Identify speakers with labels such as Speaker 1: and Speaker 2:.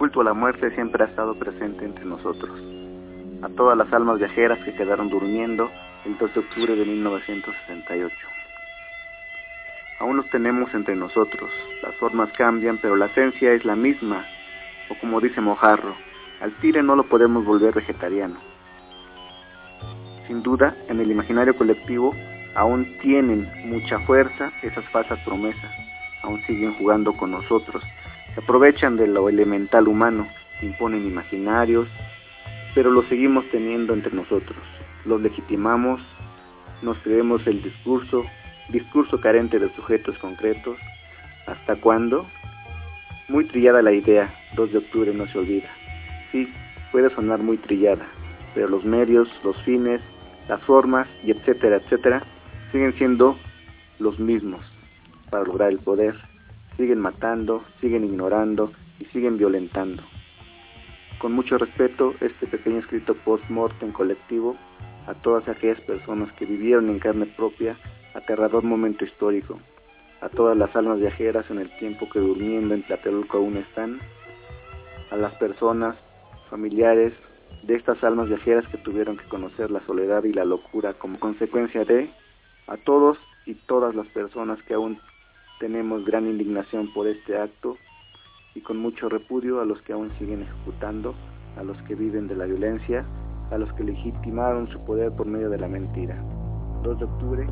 Speaker 1: Culto a la muerte siempre ha estado presente entre nosotros. A todas las almas viajeras que quedaron durmiendo el 2 de octubre de 1968. Aún los tenemos entre nosotros. Las formas cambian, pero la esencia es la misma. O como dice Mojarro, al tire no lo podemos volver vegetariano. Sin duda, en el imaginario colectivo aún tienen mucha fuerza esas falsas promesas. Aún siguen jugando con nosotros. Se aprovechan de lo elemental humano, imponen imaginarios, pero los seguimos teniendo entre nosotros. Los legitimamos, nos creemos el discurso, discurso carente de sujetos concretos. ¿Hasta cuándo? Muy trillada la idea, 2 de octubre no se olvida. Sí, puede sonar muy trillada, pero los medios, los fines, las formas y etcétera, etcétera, siguen siendo los mismos para lograr el poder. Siguen matando, siguen ignorando y siguen violentando. Con mucho respeto, este pequeño escrito post-mortem colectivo a todas aquellas personas que vivieron en carne propia aterrador momento histórico, a todas las almas viajeras en el tiempo que durmiendo en Tlatelolco aún están, a las personas, familiares de estas almas viajeras que tuvieron que conocer la soledad y la locura como consecuencia de, a todos y todas las personas que aún tenemos gran indignación por este acto y con mucho repudio a los que aún siguen ejecutando, a los que viven de la violencia, a los que legitimaron su poder por medio de la mentira. 2 de octubre